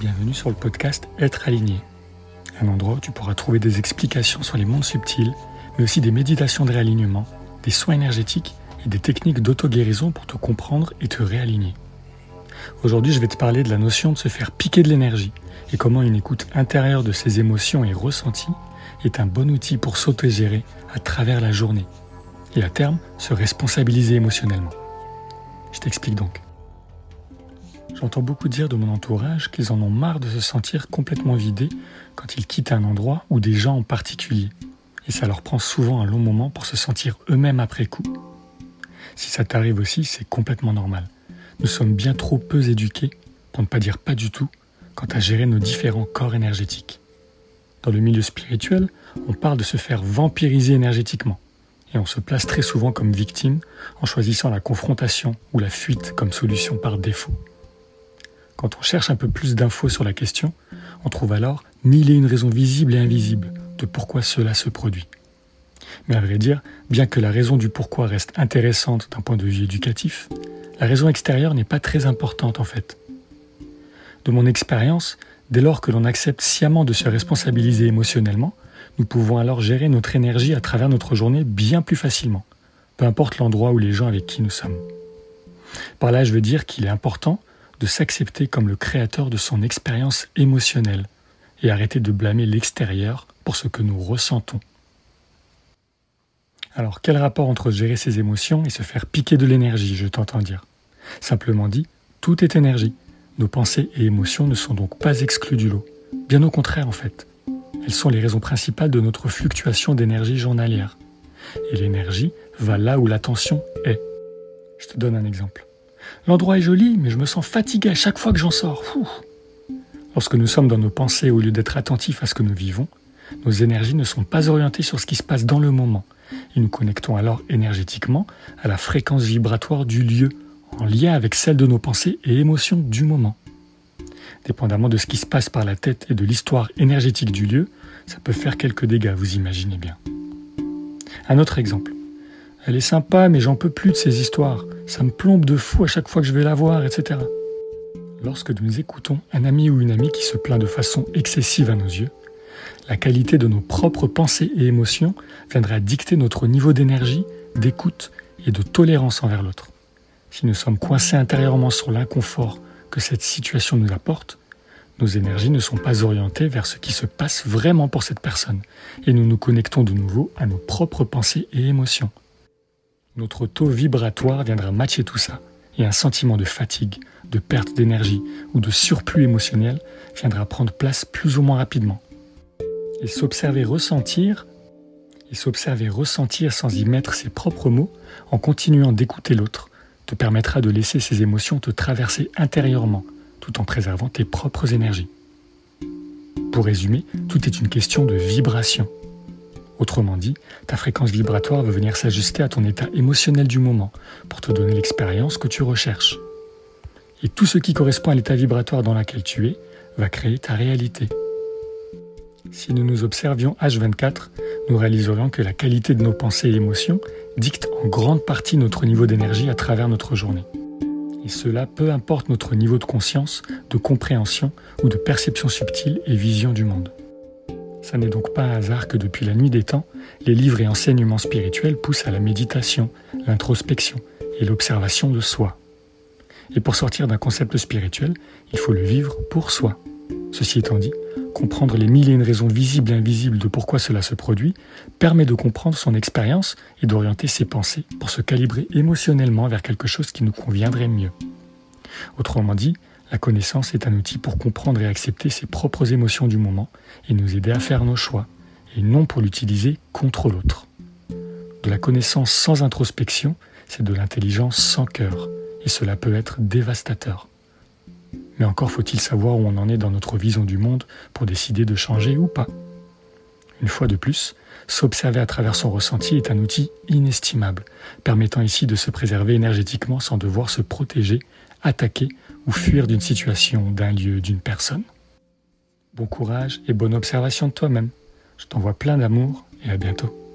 Bienvenue sur le podcast Être aligné, un endroit où tu pourras trouver des explications sur les mondes subtils, mais aussi des méditations de réalignement, des soins énergétiques et des techniques d'auto-guérison pour te comprendre et te réaligner. Aujourd'hui, je vais te parler de la notion de se faire piquer de l'énergie et comment une écoute intérieure de ses émotions et ressentis est un bon outil pour s'auto-gérer à travers la journée et à terme se responsabiliser émotionnellement. Je t'explique donc. J'entends beaucoup dire de mon entourage qu'ils en ont marre de se sentir complètement vidés quand ils quittent un endroit ou des gens en particulier. Et ça leur prend souvent un long moment pour se sentir eux-mêmes après coup. Si ça t'arrive aussi, c'est complètement normal. Nous sommes bien trop peu éduqués, pour ne pas dire pas du tout, quant à gérer nos différents corps énergétiques. Dans le milieu spirituel, on parle de se faire vampiriser énergétiquement. Et on se place très souvent comme victime en choisissant la confrontation ou la fuite comme solution par défaut. Quand on cherche un peu plus d'infos sur la question, on trouve alors mille et une raisons visibles et invisibles de pourquoi cela se produit. Mais à vrai dire, bien que la raison du pourquoi reste intéressante d'un point de vue éducatif, la raison extérieure n'est pas très importante en fait. De mon expérience, dès lors que l'on accepte sciemment de se responsabiliser émotionnellement, nous pouvons alors gérer notre énergie à travers notre journée bien plus facilement, peu importe l'endroit ou les gens avec qui nous sommes. Par là, je veux dire qu'il est important de s'accepter comme le créateur de son expérience émotionnelle et arrêter de blâmer l'extérieur pour ce que nous ressentons. Alors quel rapport entre gérer ses émotions et se faire piquer de l'énergie, je t'entends dire? Simplement dit, tout est énergie. Nos pensées et émotions ne sont donc pas exclues du lot. Bien au contraire en fait. Elles sont les raisons principales de notre fluctuation d'énergie journalière. Et l'énergie va là où l'attention est. Je te donne un exemple. L'endroit est joli, mais je me sens fatigué à chaque fois que j'en sors. Lorsque nous sommes dans nos pensées au lieu d'être attentifs à ce que nous vivons, nos énergies ne sont pas orientées sur ce qui se passe dans le moment. Et nous connectons alors énergétiquement à la fréquence vibratoire du lieu, en lien avec celle de nos pensées et émotions du moment. Dépendamment de ce qui se passe par la tête et de l'histoire énergétique du lieu, ça peut faire quelques dégâts, vous imaginez bien. Un autre exemple. Elle est sympa, mais j'en peux plus de ces histoires. Ça me plombe de fou à chaque fois que je vais la voir, etc. Lorsque nous écoutons un ami ou une amie qui se plaint de façon excessive à nos yeux, la qualité de nos propres pensées et émotions viendra dicter notre niveau d'énergie, d'écoute et de tolérance envers l'autre. Si nous sommes coincés intérieurement sur l'inconfort que cette situation nous apporte, nos énergies ne sont pas orientées vers ce qui se passe vraiment pour cette personne, et nous nous connectons de nouveau à nos propres pensées et émotions. Notre taux vibratoire viendra matcher tout ça, et un sentiment de fatigue, de perte d'énergie ou de surplus émotionnel viendra prendre place plus ou moins rapidement. Et s'observer ressentir, et s'observer ressentir sans y mettre ses propres mots, en continuant d'écouter l'autre, te permettra de laisser ces émotions te traverser intérieurement, tout en préservant tes propres énergies. Pour résumer, tout est une question de vibration. Autrement dit, ta fréquence vibratoire va venir s'ajuster à ton état émotionnel du moment pour te donner l'expérience que tu recherches. Et tout ce qui correspond à l'état vibratoire dans lequel tu es va créer ta réalité. Si nous nous observions H24, nous réaliserions que la qualité de nos pensées et émotions dicte en grande partie notre niveau d'énergie à travers notre journée. Et cela peu importe notre niveau de conscience, de compréhension ou de perception subtile et vision du monde. Ça n'est donc pas un hasard que depuis la nuit des temps, les livres et enseignements spirituels poussent à la méditation, l'introspection et l'observation de soi. Et pour sortir d'un concept spirituel, il faut le vivre pour soi. Ceci étant dit, comprendre les mille et une raisons visibles et invisibles de pourquoi cela se produit permet de comprendre son expérience et d'orienter ses pensées pour se calibrer émotionnellement vers quelque chose qui nous conviendrait mieux. Autrement dit, la connaissance est un outil pour comprendre et accepter ses propres émotions du moment et nous aider à faire nos choix, et non pour l'utiliser contre l'autre. De la connaissance sans introspection, c'est de l'intelligence sans cœur, et cela peut être dévastateur. Mais encore faut-il savoir où on en est dans notre vision du monde pour décider de changer ou pas. Une fois de plus, s'observer à travers son ressenti est un outil inestimable, permettant ici de se préserver énergétiquement sans devoir se protéger, attaquer ou fuir d'une situation, d'un lieu, d'une personne. Bon courage et bonne observation de toi-même. Je t'envoie plein d'amour et à bientôt.